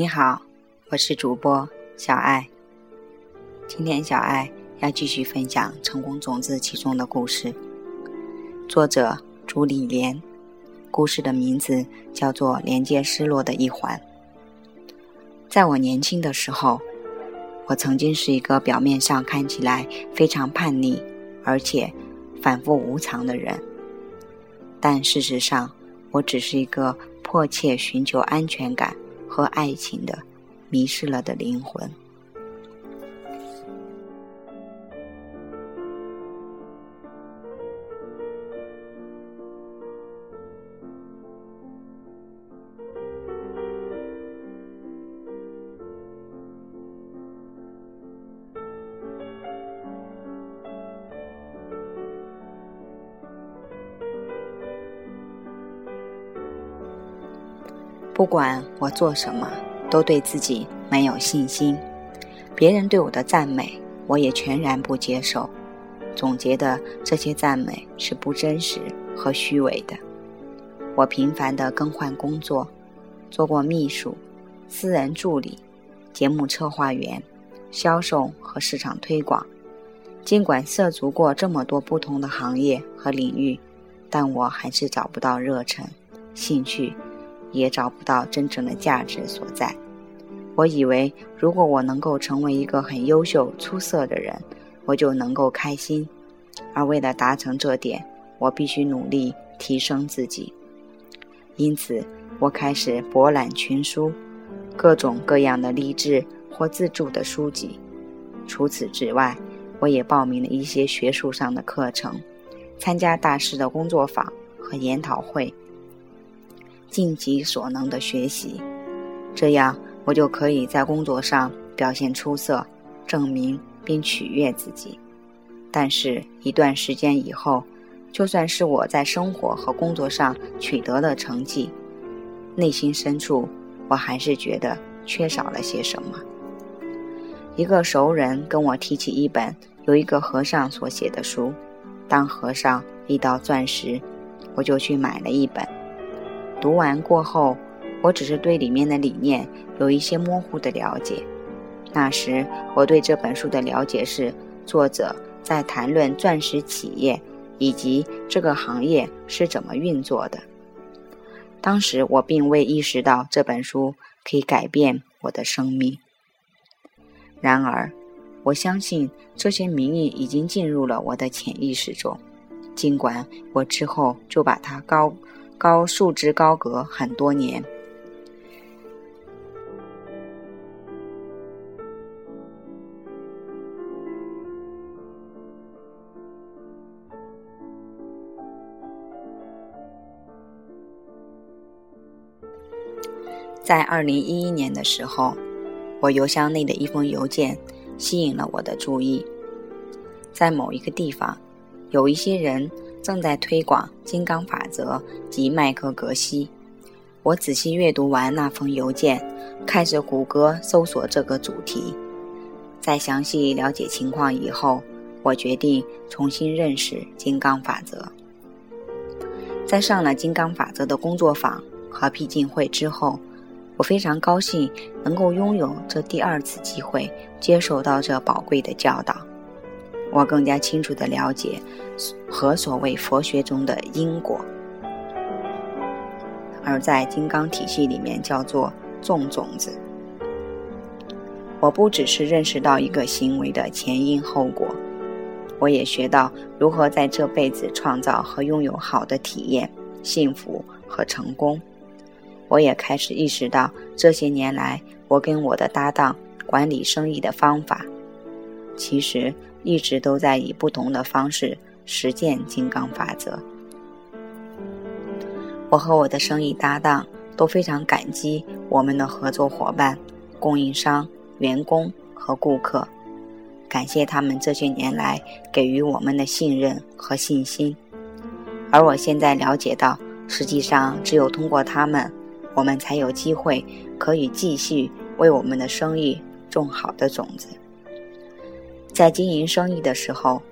你好，我是主播小爱。今天小爱要继续分享《成功种子》其中的故事，作者朱丽莲。故事的名字叫做《连接失落的一环》。在我年轻的时候，我曾经是一个表面上看起来非常叛逆，而且反复无常的人，但事实上，我只是一个迫切寻求安全感和爱情的迷失了的灵魂。不管我做什么，都对自己没有信心。别人对我的赞美，我也全然不接受。总觉得这些赞美是不真实和虚伪的。我频繁地更换工作，做过秘书、私人助理、节目策划员、销售和市场推广。尽管涉足过这么多不同的行业和领域，但我还是找不到热忱、兴趣。也找不到真正的价值所在。我以为，如果我能够成为一个很优秀、出色的人，我就能够开心。而为了达成这点，我必须努力提升自己。因此，我开始博览群书，各种各样的励志或自助的书籍。除此之外，我也报名了一些学术上的课程，参加大师的工作坊和研讨会。尽己所能的学习，这样我就可以在工作上表现出色，证明并取悦自己。但是，一段时间以后，就算是我在生活和工作上取得了成绩，内心深处我还是觉得缺少了些什么。一个熟人跟我提起一本由一个和尚所写的书，当和尚遇到钻石，我就去买了一本。读完过后，我只是对里面的理念有一些模糊的了解。那时我对这本书的了解是，作者在谈论钻石企业以及这个行业是怎么运作的。当时我并未意识到这本书可以改变我的生命。然而，我相信这些名义已经进入了我的潜意识中，尽管我之后就把它高。高束之高阁很多年，在二零一一年的时候，我邮箱内的一封邮件吸引了我的注意，在某一个地方，有一些人。正在推广金刚法则及麦克格西。我仔细阅读完那封邮件，开始谷歌搜索这个主题。在详细了解情况以后，我决定重新认识金刚法则。在上了金刚法则的工作坊和僻静会之后，我非常高兴能够拥有这第二次机会，接受到这宝贵的教导。我更加清楚地了解和所谓佛学中的因果，而在金刚体系里面叫做种种子。我不只是认识到一个行为的前因后果，我也学到如何在这辈子创造和拥有好的体验、幸福和成功。我也开始意识到这些年来我跟我的搭档管理生意的方法，其实。一直都在以不同的方式实践金刚法则。我和我的生意搭档都非常感激我们的合作伙伴、供应商、员工和顾客，感谢他们这些年来给予我们的信任和信心。而我现在了解到，实际上只有通过他们，我们才有机会可以继续为我们的生意种好的种子。在经营生意的时候，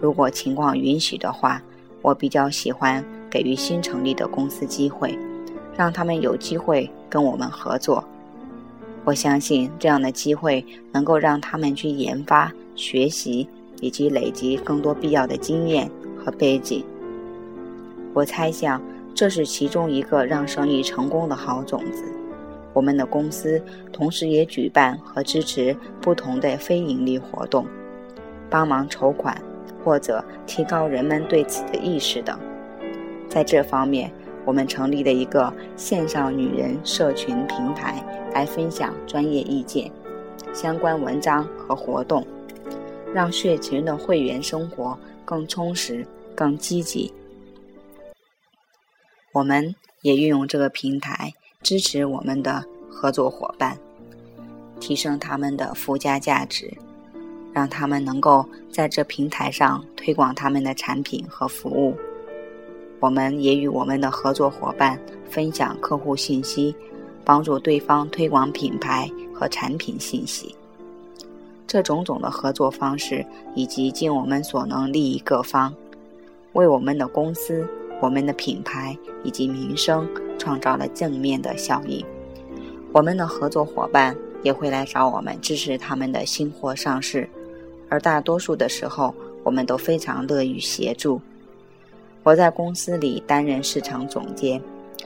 如果情况允许的话，我比较喜欢给予新成立的公司机会，让他们有机会跟我们合作。我相信这样的机会能够让他们去研发、学习以及累积更多必要的经验和背景。我猜想，这是其中一个让生意成功的好种子。我们的公司同时也举办和支持不同的非盈利活动，帮忙筹款或者提高人们对此的意识等。在这方面，我们成立了一个线上女人社群平台，来分享专业意见、相关文章和活动，让社群的会员生活更充实、更积极。我们也运用这个平台支持我们的合作伙伴，提升他们的附加价值，让他们能够在这平台上推广他们的产品和服务。我们也与我们的合作伙伴分享客户信息，帮助对方推广品牌和产品信息。这种种的合作方式，以及尽我们所能利益各方，为我们的公司。我们的品牌以及名声创造了正面的效应，我们的合作伙伴也会来找我们支持他们的新货上市，而大多数的时候，我们都非常乐于协助。我在公司里担任市场总监，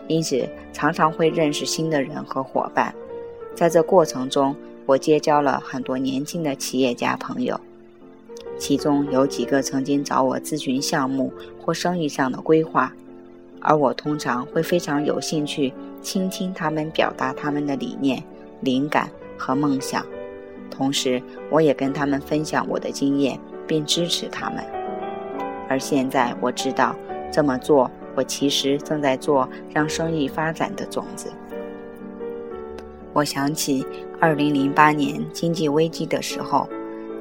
因此常常会认识新的人和伙伴，在这过程中，我结交了很多年轻的企业家朋友。其中有几个曾经找我咨询项目或生意上的规划，而我通常会非常有兴趣倾听他们表达他们的理念、灵感和梦想，同时我也跟他们分享我的经验，并支持他们。而现在我知道这么做，我其实正在做让生意发展的种子。我想起2008年经济危机的时候。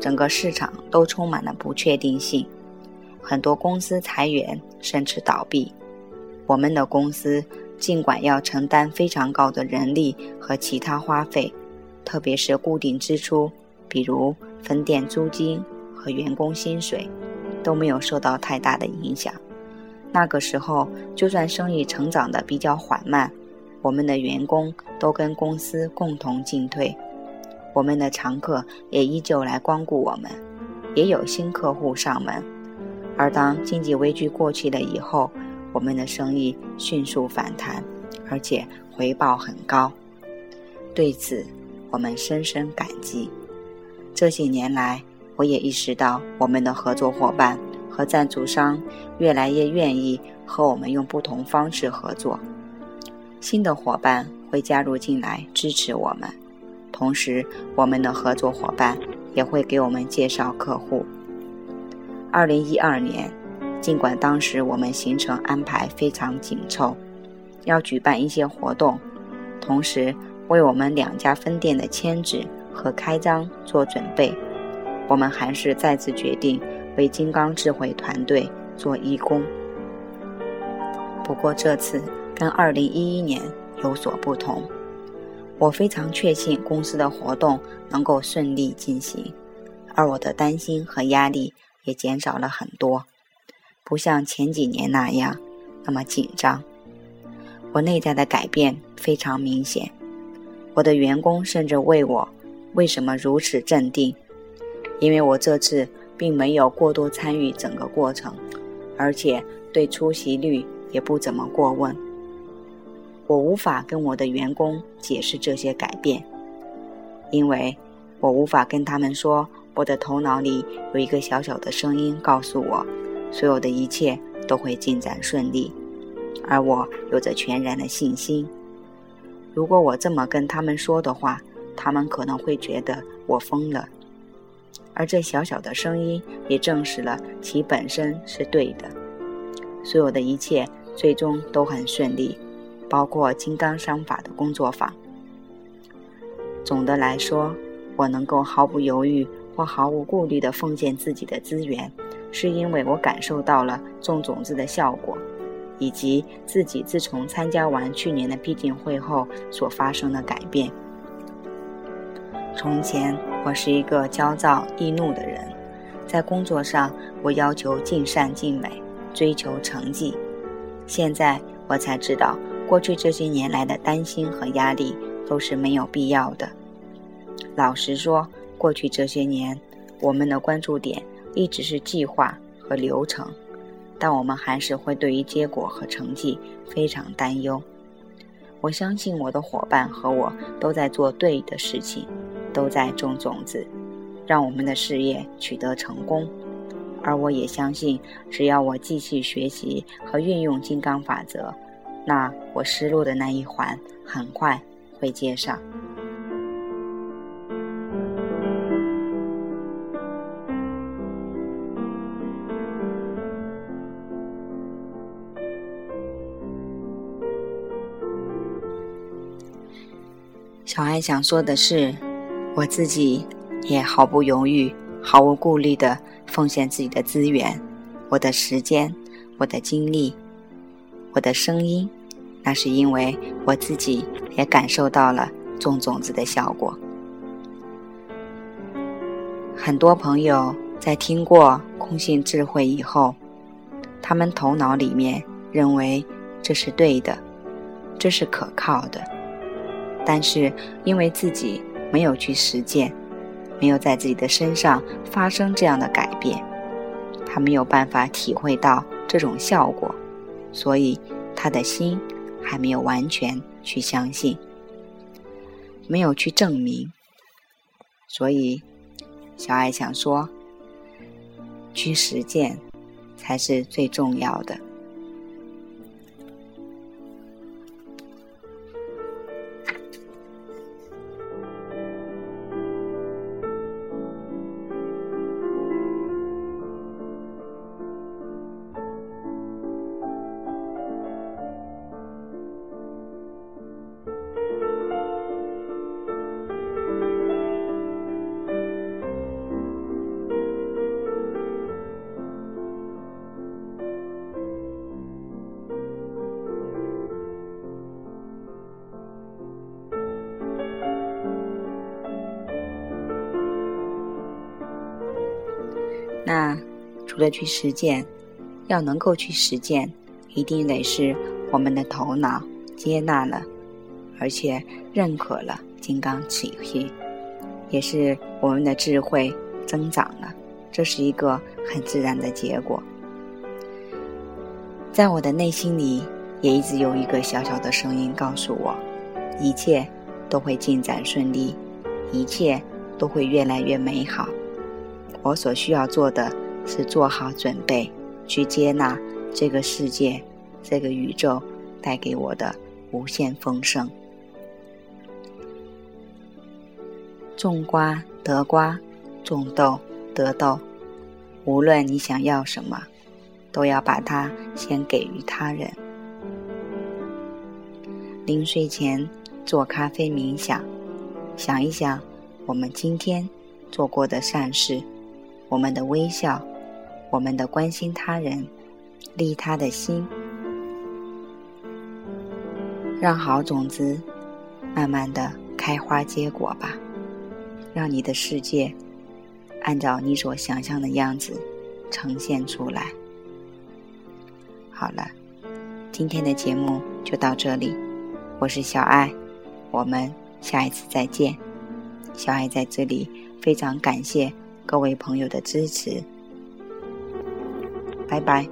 整个市场都充满了不确定性，很多公司裁员甚至倒闭。我们的公司尽管要承担非常高的人力和其他花费，特别是固定支出，比如分店租金和员工薪水，都没有受到太大的影响。那个时候，就算生意成长的比较缓慢，我们的员工都跟公司共同进退。我们的常客也依旧来光顾我们，也有新客户上门。而当经济危机过去了以后，我们的生意迅速反弹，而且回报很高。对此，我们深深感激。这些年来，我也意识到我们的合作伙伴和赞助商越来越愿意和我们用不同方式合作。新的伙伴会加入进来支持我们。同时，我们的合作伙伴也会给我们介绍客户。二零一二年，尽管当时我们行程安排非常紧凑，要举办一些活动，同时为我们两家分店的迁址和开张做准备，我们还是再次决定为金刚智慧团队做义工。不过这次跟二零一一年有所不同。我非常确信公司的活动能够顺利进行，而我的担心和压力也减少了很多，不像前几年那样那么紧张。我内在的改变非常明显，我的员工甚至问我为什么如此镇定，因为我这次并没有过多参与整个过程，而且对出席率也不怎么过问。我无法跟我的员工解释这些改变，因为我无法跟他们说，我的头脑里有一个小小的声音告诉我，所有的一切都会进展顺利，而我有着全然的信心。如果我这么跟他们说的话，他们可能会觉得我疯了。而这小小的声音也证实了其本身是对的，所有的一切最终都很顺利。包括金刚商法的工作坊。总的来说，我能够毫不犹豫或毫无顾虑地奉献自己的资源，是因为我感受到了种种子的效果，以及自己自从参加完去年的闭经会后所发生的改变。从前，我是一个焦躁易怒的人，在工作上我要求尽善尽美，追求成绩。现在我才知道。过去这些年来的担心和压力都是没有必要的。老实说，过去这些年，我们的关注点一直是计划和流程，但我们还是会对于结果和成绩非常担忧。我相信我的伙伴和我都在做对的事情，都在种种子，让我们的事业取得成功。而我也相信，只要我继续学习和运用金刚法则，那我失落的那一环很快会接上。小爱想说的是，我自己也毫不犹豫、毫无顾虑的。奉献自己的资源，我的时间，我的精力，我的声音，那是因为我自己也感受到了种种子的效果。很多朋友在听过空性智慧以后，他们头脑里面认为这是对的，这是可靠的，但是因为自己没有去实践。没有在自己的身上发生这样的改变，他没有办法体会到这种效果，所以他的心还没有完全去相信，没有去证明。所以，小爱想说，去实践才是最重要的。那除了去实践，要能够去实践，一定得是我们的头脑接纳了，而且认可了金刚体系，也是我们的智慧增长了，这是一个很自然的结果。在我的内心里，也一直有一个小小的声音告诉我，一切都会进展顺利，一切都会越来越美好。我所需要做的是做好准备，去接纳这个世界、这个宇宙带给我的无限丰盛。种瓜得瓜，种豆得豆。无论你想要什么，都要把它先给予他人。临睡前做咖啡冥想，想一想我们今天做过的善事。我们的微笑，我们的关心他人，利他的心，让好种子慢慢的开花结果吧，让你的世界按照你所想象的样子呈现出来。好了，今天的节目就到这里，我是小爱，我们下一次再见。小爱在这里非常感谢。各位朋友的支持，拜拜。